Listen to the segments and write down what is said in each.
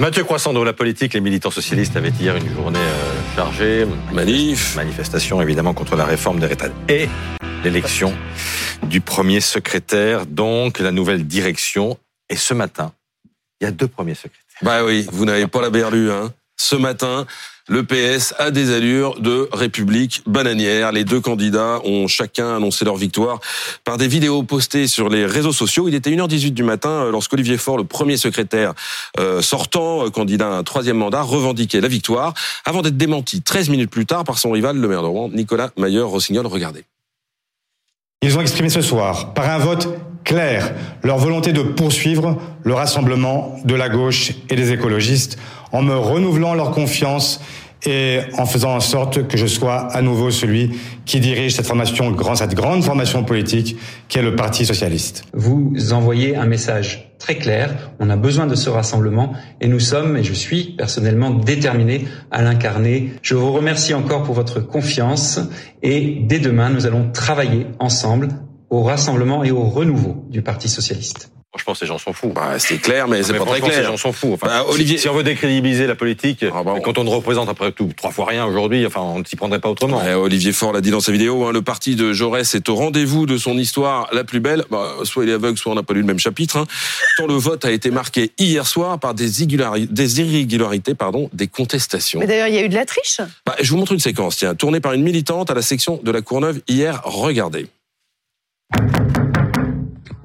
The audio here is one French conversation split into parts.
Mathieu Croissant, dans la politique, les militants socialistes avaient hier une journée euh, chargée. Manif. Manifestation, évidemment, contre la réforme des retraites. Et l'élection du premier secrétaire, donc la nouvelle direction. Et ce matin, il y a deux premiers secrétaires. Bah oui, vous n'avez pas la berlue, hein. Ce matin, le PS a des allures de république bananière. Les deux candidats ont chacun annoncé leur victoire par des vidéos postées sur les réseaux sociaux. Il était 1h18 du matin euh, lorsqu'Olivier Faure, le premier secrétaire euh, sortant, euh, candidat à un troisième mandat, revendiquait la victoire avant d'être démenti 13 minutes plus tard par son rival, le maire de Rouen, Nicolas Mayer-Rossignol. Regardez. Ils ont exprimé ce soir, par un vote clair, leur volonté de poursuivre le rassemblement de la gauche et des écologistes en me renouvelant leur confiance et en faisant en sorte que je sois à nouveau celui qui dirige cette formation, cette grande formation politique qui est le Parti socialiste. Vous envoyez un message très clair. On a besoin de ce rassemblement et nous sommes, et je suis personnellement déterminé à l'incarner. Je vous remercie encore pour votre confiance et dès demain, nous allons travailler ensemble au rassemblement et au renouveau du Parti socialiste. Franchement, ces gens s'en foutent. Bah, c'est clair, mais, c'est pas très clair. Ces gens s'en foutent. Enfin, bah, Olivier, si, on veut décrédibiliser la politique, ah bah, quand on ne représente après tout trois fois rien aujourd'hui, enfin, on ne s'y prendrait pas autrement. Olivier Faure l'a dit dans sa vidéo, hein, le parti de Jaurès est au rendez-vous de son histoire la plus belle. Bah, soit il est aveugle, soit on n'a pas lu le même chapitre. Hein. Tant le vote a été marqué hier soir par des, irrégularités, des irrégularités, pardon, des contestations. Mais d'ailleurs, il y a eu de la triche. Bah, je vous montre une séquence, tiens, tournée par une militante à la section de la Courneuve hier. Regardez.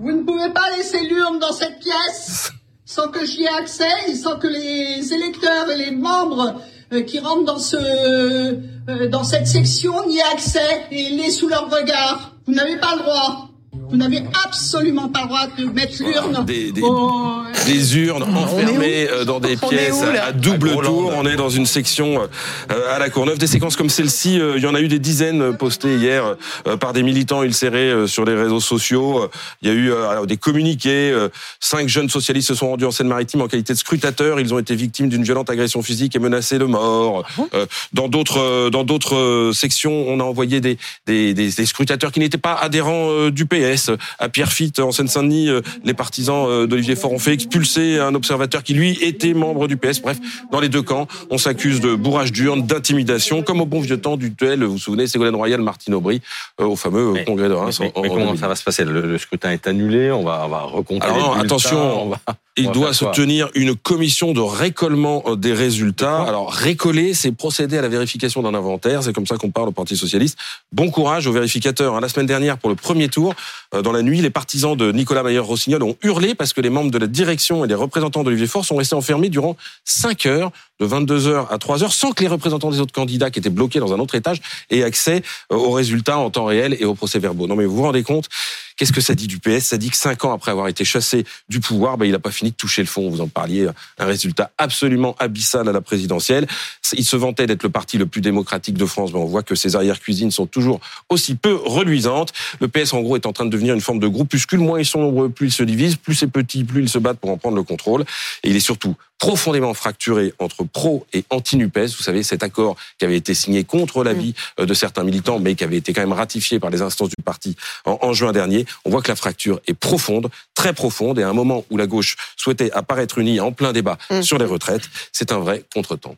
Vous ne pouvez pas laisser l'urne dans cette pièce sans que j'y ai accès et sans que les électeurs et les membres euh, qui rentrent dans ce euh, dans cette section n'y aient accès et l'aient sous leur regard. Vous n'avez pas le droit. Vous n'avez absolument pas le droit de mettre l'urne. Des, des, des, urnes enfermées euh, dans des pièces à, double tour. On est dans une section euh, à la Courneuve. Des séquences comme celle-ci, euh, il y en a eu des dizaines postées hier par des militants ulcérés sur les réseaux sociaux. Il y a eu des communiqués. Cinq jeunes socialistes se sont rendus en Seine-Maritime en qualité de scrutateurs. Ils ont été victimes d'une violente agression physique et menacés de mort. Ah dans d'autres dans d'autres sections, on a envoyé des, des, des, des scrutateurs qui n'étaient pas adhérents du PS à Pierrefitte, en Seine-Saint-Denis, euh, les partisans euh, d'Olivier Faure ont fait expulser un observateur qui, lui, était membre du PS. Bref, dans les deux camps, on s'accuse de bourrage d'urne, d'intimidation, comme au bon vieux temps du duel, vous vous souvenez, Ségolène Royal, Martine Aubry, euh, au fameux congrès de Reims. Mais, comment ça va se passer? Le, scrutin est annulé, on va, on va recompter Alors attention, il doit se tenir une commission de récollement des résultats. Alors récoller, c'est procéder à la vérification d'un inventaire, c'est comme ça qu'on parle au Parti socialiste. Bon courage aux vérificateurs. Hein. La semaine dernière, pour le premier tour, euh, dans la nuit, les partisans de Nicolas Mayer-Rossignol ont hurlé parce que les membres de la direction et les représentants d'Olivier Faure sont restés enfermés durant 5 heures, de 22 heures à 3 heures, sans que les représentants des autres candidats qui étaient bloqués dans un autre étage aient accès euh, aux résultats en temps réel et aux procès-verbaux. Non mais vous vous rendez compte Qu'est-ce que ça dit du PS Ça dit que cinq ans après avoir été chassé du pouvoir, ben, il n'a pas fini de toucher le fond. Vous en parliez, un résultat absolument abyssal à la présidentielle. Il se vantait d'être le parti le plus démocratique de France, mais on voit que ses arrière-cuisines sont toujours aussi peu reluisantes. Le PS, en gros, est en train de devenir une forme de groupuscule. Moins ils sont nombreux, plus ils se divisent, plus c'est petit, plus ils se battent pour en prendre le contrôle. Et il est surtout profondément fracturé entre pro et anti-NUPES. Vous savez, cet accord qui avait été signé contre l'avis mm. euh, de certains militants, mais qui avait été quand même ratifié par les instances du parti en, juin dernier. On voit que la fracture est profonde, très profonde, et à un moment où la gauche souhaitait apparaître unie en plein débat mm. sur les retraites, c'est un vrai contretemps.